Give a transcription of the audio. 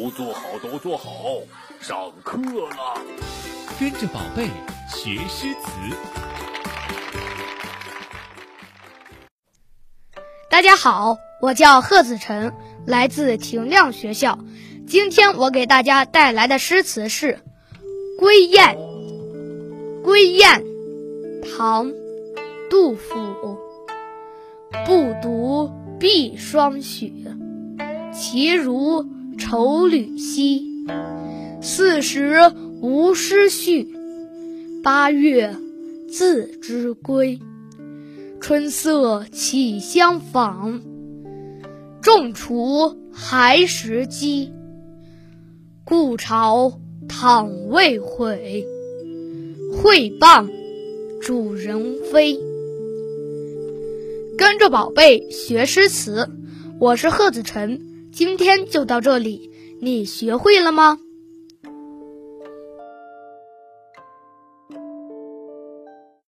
都坐好，都坐好，上课了。跟着宝贝学诗词。大家好，我叫贺子晨，来自廷亮学校。今天我给大家带来的诗词是《归雁》。《归雁》唐·杜甫。不独碧霜雪，其如愁缕稀。四时无诗序，八月自知归。春色起相仿，种锄还时机。故巢倘未悔，会傍主人飞。跟着宝贝学诗词，我是贺子晨，今天就到这里，你学会了吗？